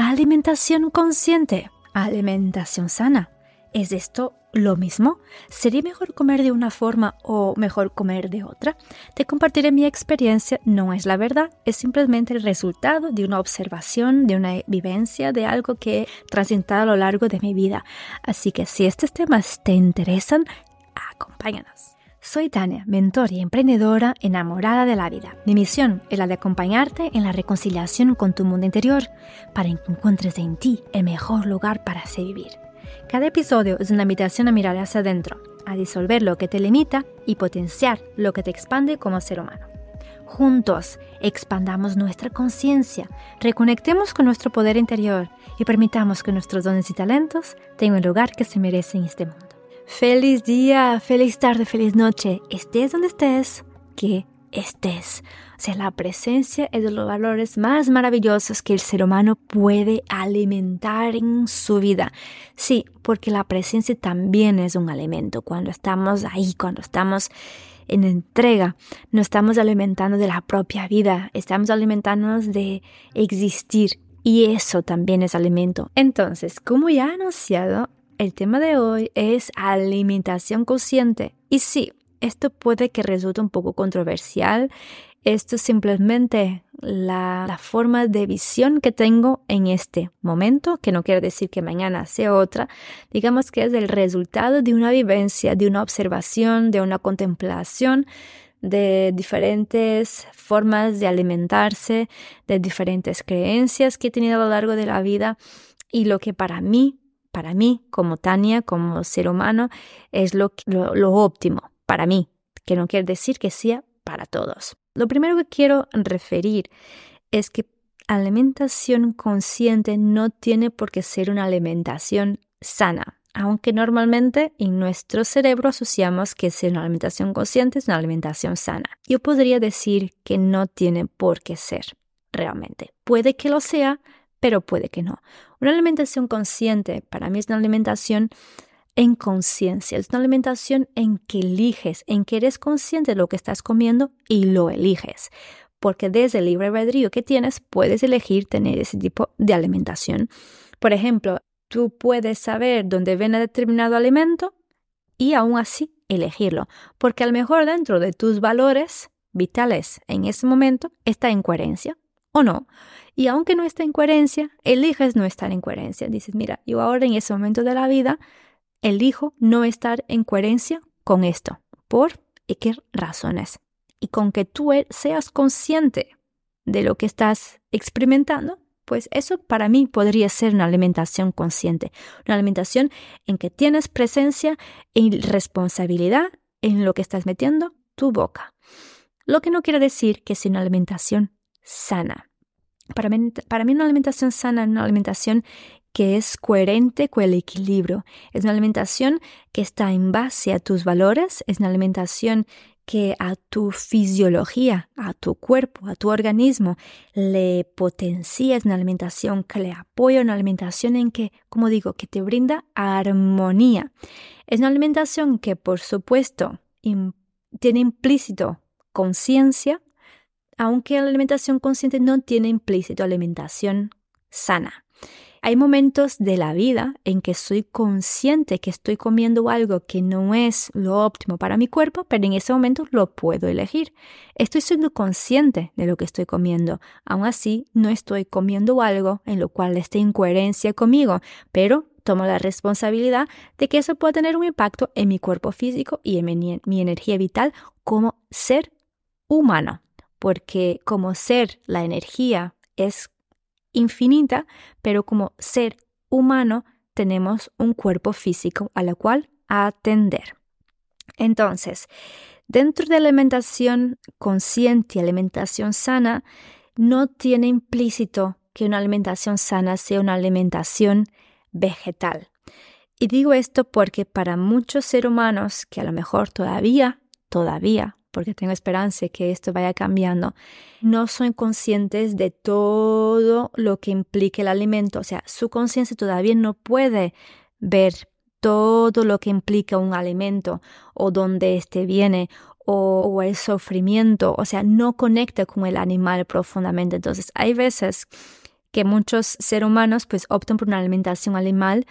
Alimentación consciente, alimentación sana. ¿Es esto lo mismo? ¿Sería mejor comer de una forma o mejor comer de otra? Te compartiré mi experiencia, no es la verdad, es simplemente el resultado de una observación, de una vivencia, de algo que he transitado a lo largo de mi vida. Así que si estos temas te interesan, acompáñanos. Soy Tania, mentor y emprendedora enamorada de la vida. Mi misión es la de acompañarte en la reconciliación con tu mundo interior para que encuentres en ti el mejor lugar para así vivir. Cada episodio es una invitación a mirar hacia adentro, a disolver lo que te limita y potenciar lo que te expande como ser humano. Juntos, expandamos nuestra conciencia, reconectemos con nuestro poder interior y permitamos que nuestros dones y talentos tengan el lugar que se merecen en este mundo. Feliz día, feliz tarde, feliz noche, estés donde estés, que estés. O sea, la presencia es de los valores más maravillosos que el ser humano puede alimentar en su vida. Sí, porque la presencia también es un alimento. Cuando estamos ahí, cuando estamos en entrega, no estamos alimentando de la propia vida, estamos alimentándonos de existir. Y eso también es alimento. Entonces, como ya he anunciado, el tema de hoy es alimentación consciente. Y sí, esto puede que resulte un poco controversial. Esto es simplemente la, la, forma de visión que tengo en este momento, que no quiere decir que mañana sea otra. Digamos que es el resultado de una vivencia, de una observación, de una contemplación de diferentes formas de alimentarse, de diferentes creencias que he tenido a lo largo de la vida y lo que para mí para mí, como Tania, como ser humano, es lo, óptimo para mí, que no quiere decir que sea para todos. Lo primero que quiero referir es que alimentación consciente no tiene por qué ser una alimentación sana, aunque normalmente en nuestro cerebro asociamos que ser una alimentación consciente es una alimentación sana. Yo podría decir que no tiene por qué ser realmente. Puede que lo sea, pero puede que no. Una alimentación consciente para mí es una alimentación en conciencia, es una alimentación en que eliges, en que eres consciente de lo que estás comiendo y lo eliges. Porque desde el libre albedrío que tienes puedes elegir tener ese tipo de alimentación. Por ejemplo, tú puedes saber dónde viene determinado alimento y aún así elegirlo, porque a lo mejor dentro de tus valores vitales en ese momento está en coherencia o no. Y aunque no esté en coherencia, eliges no estar en coherencia. Dices, mira, yo ahora en ese momento de la vida elijo no estar en coherencia con esto. ¿Por qué razones? Y con que tú e-, seas consciente de lo que estás experimentando, pues eso para mí podría ser una alimentación consciente, una alimentación en que tienes presencia y responsabilidad en lo que estás metiendo tu boca. Lo que no quiere decir que sea una alimentación sana. Para mí, para una alimentación sana es una alimentación que es coherente con el equilibrio. Es una alimentación que está en base a tus valores, es una alimentación que a tu fisiología, a tu cuerpo, a tu organismo le potencia, es una alimentación que le apoya, una alimentación en que, como digo, que te brinda armonía. Es una alimentación que, por supuesto, tiene implícito conciencia, aunque la alimentación consciente no tiene implícito alimentación sana. Hay momentos de la vida en que soy consciente que estoy comiendo algo que no es lo óptimo para mi cuerpo, pero en ese momento lo puedo elegir. Estoy siendo consciente de lo que estoy comiendo. Aún así, no estoy comiendo algo en lo cual esté en coherencia conmigo, pero tomo la responsabilidad de que eso pueda tener un impacto en mi cuerpo físico y en mi energía vital como ser humano porque como ser la energía es infinita, pero como ser humano tenemos un cuerpo físico a la cual atender. Entonces, dentro de la alimentación consciente y alimentación sana, no tiene implícito que una alimentación sana sea una alimentación vegetal. Y digo esto porque para muchos seres humanos que a lo mejor todavía, todavía porque tengo esperanza de que esto vaya cambiando, no son conscientes de todo lo que implica el alimento. O sea, su conciencia todavía no puede ver todo lo que implica un alimento o dónde este viene o, o, el sufrimiento, o sea, no conecta con el animal profundamente. Entonces, hay veces que muchos seres humanos pues optan por una alimentación animal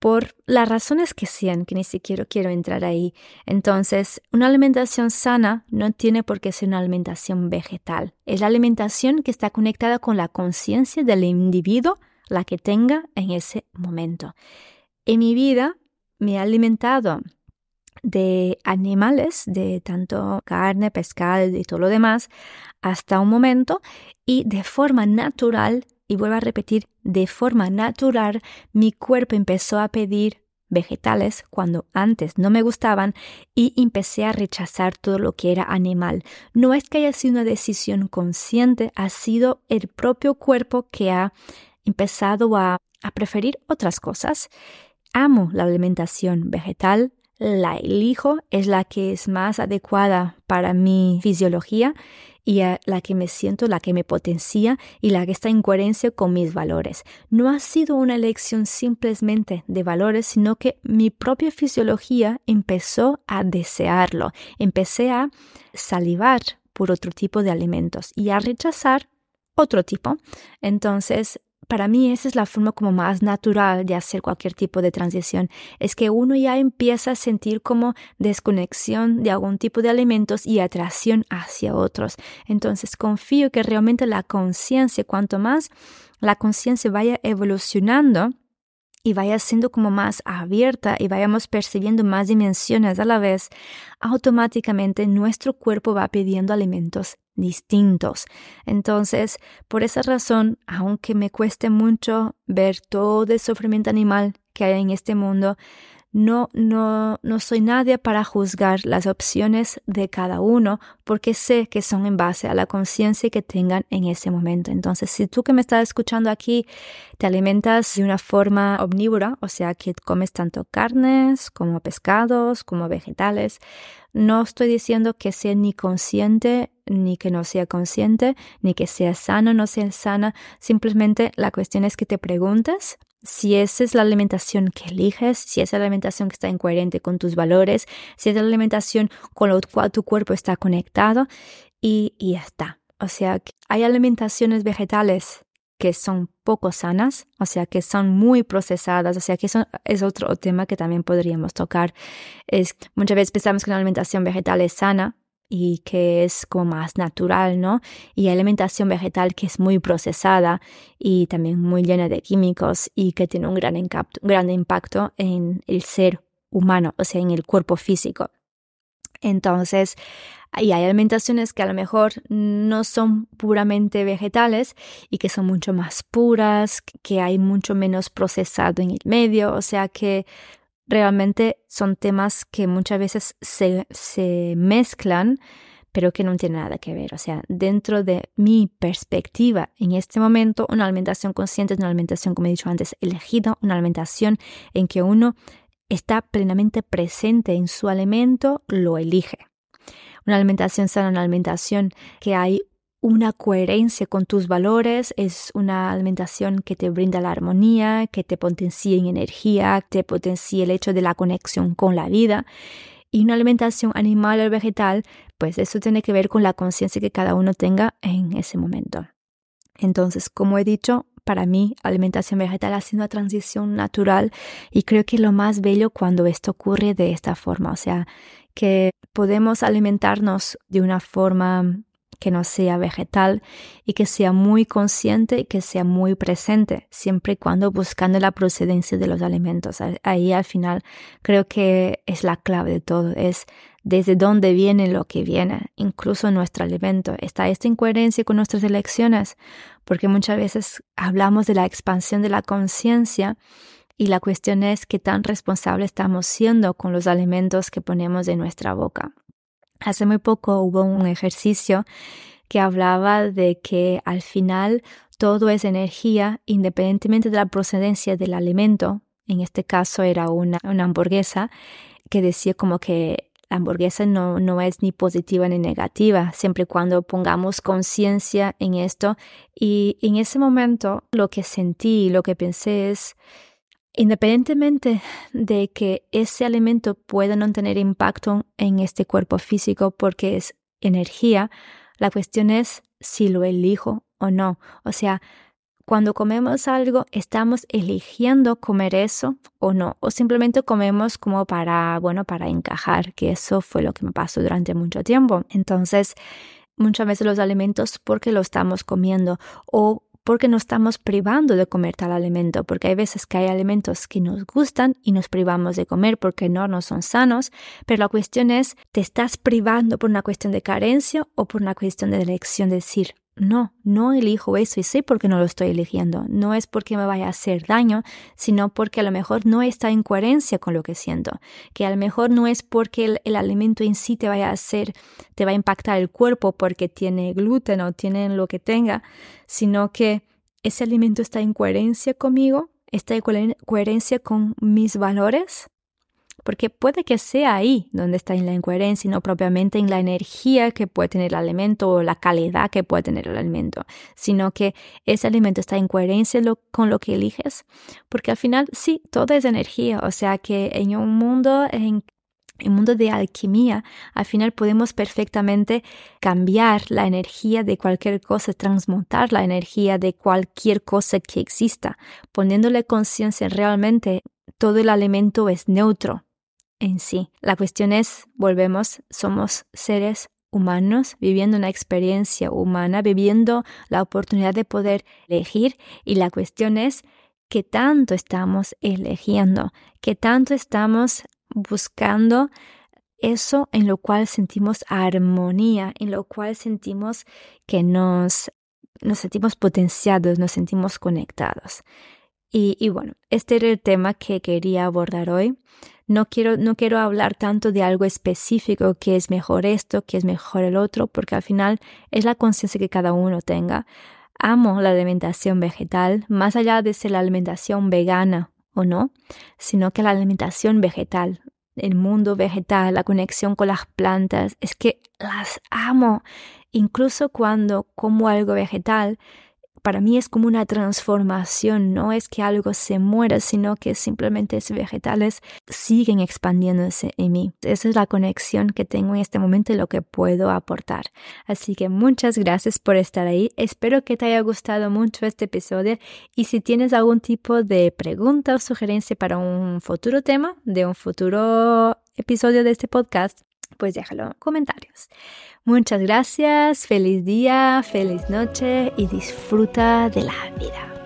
por las razones que sean, que ni siquiera quiero entrar ahí. Entonces, una alimentación sana no tiene por qué ser una alimentación vegetal. Es la alimentación que está conectada con la conciencia del individuo, la que tenga en ese momento. En mi vida me he alimentado de animales, de tanto carne, pescado y todo lo demás, hasta un momento y de forma natural y vuelvo a repetir, de forma natural, mi cuerpo empezó a pedir vegetales cuando antes no me gustaban y empecé a rechazar todo lo que era animal. No es que haya sido una decisión consciente, ha sido el propio cuerpo que ha empezado a, a preferir otras cosas. Amo la alimentación vegetal, la elijo, es la que es más adecuada para mi fisiología y la que me siento, la que me potencia y la que está en coherencia con mis valores. No ha sido una elección simplemente de valores, sino que mi propia fisiología empezó a desearlo. Empecé a salivar por otro tipo de alimentos y a rechazar otro tipo. Entonces, para mí esa es la forma como más natural de hacer cualquier tipo de transición. Es que uno ya empieza a sentir como desconexión de algún tipo de alimentos y atracción hacia otros. Entonces confío que realmente la conciencia, cuanto más la conciencia vaya evolucionando, y vaya siendo como más abierta y vayamos percibiendo más dimensiones a la vez, automáticamente nuestro cuerpo va pidiendo alimentos distintos. Entonces, por esa razón, aunque me cueste mucho ver todo el sufrimiento animal que hay en este mundo, no, no, no soy nadie para juzgar las opciones de cada uno porque sé que son en base a la conciencia que tengan en ese momento. Entonces, si tú que me estás escuchando aquí te alimentas de una forma omnívora, o sea, que comes tanto carnes como pescados, como vegetales, no estoy diciendo que sea ni consciente ni que no sea consciente, ni que sea sano o no sea sana. Simplemente la cuestión es que te preguntes si esa es la alimentación que eliges, si esa es la alimentación que está en coherente con tus valores, si es la alimentación con la cual tu cuerpo está conectado y, y está. O sea, hay alimentaciones vegetales que son poco sanas, o sea, que son muy procesadas, o sea, que eso es otro tema que también podríamos tocar. Es, muchas veces pensamos que una alimentación vegetal es sana, y que es como más natural, ¿no? Y alimentación vegetal que es muy procesada y también muy llena de químicos y que tiene un gran, gran impacto en el ser humano, o sea, en el cuerpo físico. Entonces, hay alimentaciones que a lo mejor no son puramente vegetales y que son mucho más puras, que hay mucho menos procesado en el medio, o sea que realmente son temas que muchas veces se, se mezclan, pero que no tienen nada que ver. O sea, dentro de mi perspectiva en este momento, una alimentación consciente es una alimentación, como he dicho antes, elegida, una alimentación en que uno está plenamente presente en su alimento, lo elige. Una alimentación sana, una alimentación que hay una coherencia con tus valores, es una alimentación que te brinda la armonía, que te potencia en energía, te potencia el hecho de la conexión con la vida. Y una alimentación animal o vegetal, pues eso tiene que ver con la conciencia que cada uno tenga en ese momento. Entonces, como he dicho, para mí alimentación vegetal ha sido una transición natural y creo que lo más bello cuando esto ocurre de esta forma, o sea, que podemos alimentarnos de una forma que no sea vegetal y que sea muy consciente y que sea muy presente, siempre y cuando buscando la procedencia de los alimentos. Ahí al final creo que es la clave de todo, es desde dónde viene lo que viene, incluso nuestro alimento. ¿Está esta incoherencia con nuestras elecciones? Porque muchas veces hablamos de la expansión de la conciencia y la cuestión es qué tan responsable estamos siendo con los alimentos que ponemos en nuestra boca. Hace muy poco hubo un ejercicio que hablaba de que al final todo es energía independientemente de la procedencia del alimento. En este caso era una, hamburguesa que decía como que la hamburguesa no, no es ni positiva ni negativa, siempre y cuando pongamos conciencia en esto. Y en ese momento lo que sentí, lo que pensé es, Independientemente de que ese alimento pueda no tener impacto en este cuerpo físico porque es energía, la cuestión es si lo elijo o no. O sea, cuando comemos algo, estamos eligiendo comer eso o no, o simplemente comemos como para, bueno, para encajar, que eso fue lo que me pasó durante mucho tiempo. Entonces, muchas veces los alimentos porque lo estamos comiendo o porque nos estamos privando de comer tal alimento, porque hay veces que hay alimentos que nos gustan y nos privamos de comer porque no nos son sanos, pero la cuestión es, ¿te estás privando por una cuestión de carencia o por una cuestión de elección de decir, no, no elijo eso y sé por qué no lo estoy eligiendo. No es porque me vaya a hacer daño, sino porque a lo mejor no está en coherencia con lo que siento. Que a lo mejor no es porque el, alimento en sí te vaya a hacer, te va a impactar el cuerpo porque tiene gluten o tiene lo que tenga, sino que ese alimento está en coherencia conmigo, está en coherencia con mis valores porque puede que sea ahí donde está en la incoherencia y no propiamente en la energía que puede tener el alimento o la calidad que puede tener el alimento, sino que ese alimento está en coherencia con lo que eliges, porque al final sí, todo es energía, o sea que en un mundo en el mundo de alquimia, al final podemos perfectamente cambiar la energía de cualquier cosa, transmutar la energía de cualquier cosa que exista, poniéndole conciencia realmente todo el alimento es neutro, en sí. La cuestión es, volvemos, somos seres humanos viviendo una experiencia humana, viviendo la oportunidad de poder elegir y la cuestión es qué tanto estamos eligiendo, qué tanto estamos buscando eso en lo cual sentimos armonía, en lo cual sentimos que nos, nos sentimos potenciados, nos sentimos conectados. Y, y bueno, este era el tema que quería abordar hoy. No quiero, no quiero hablar tanto de algo específico, que es mejor esto, que es mejor el otro, porque al final es la conciencia que cada uno tenga. Amo la alimentación vegetal, más allá de ser la alimentación vegana o no, sino que la alimentación vegetal, el mundo vegetal, la conexión con las plantas, es que las amo. Incluso cuando como algo vegetal, para mí es como una transformación, no es que algo se muera, sino que simplemente esos vegetales siguen expandiéndose en mí. Esa es la conexión que tengo en este momento y lo que puedo aportar. Así que muchas gracias por estar ahí. Espero que te haya gustado mucho este episodio y si tienes algún tipo de pregunta o sugerencia para un futuro tema de un futuro episodio de este podcast, pues déjalo en comentarios. Muchas gracias, feliz día, feliz noche y disfruta de la vida.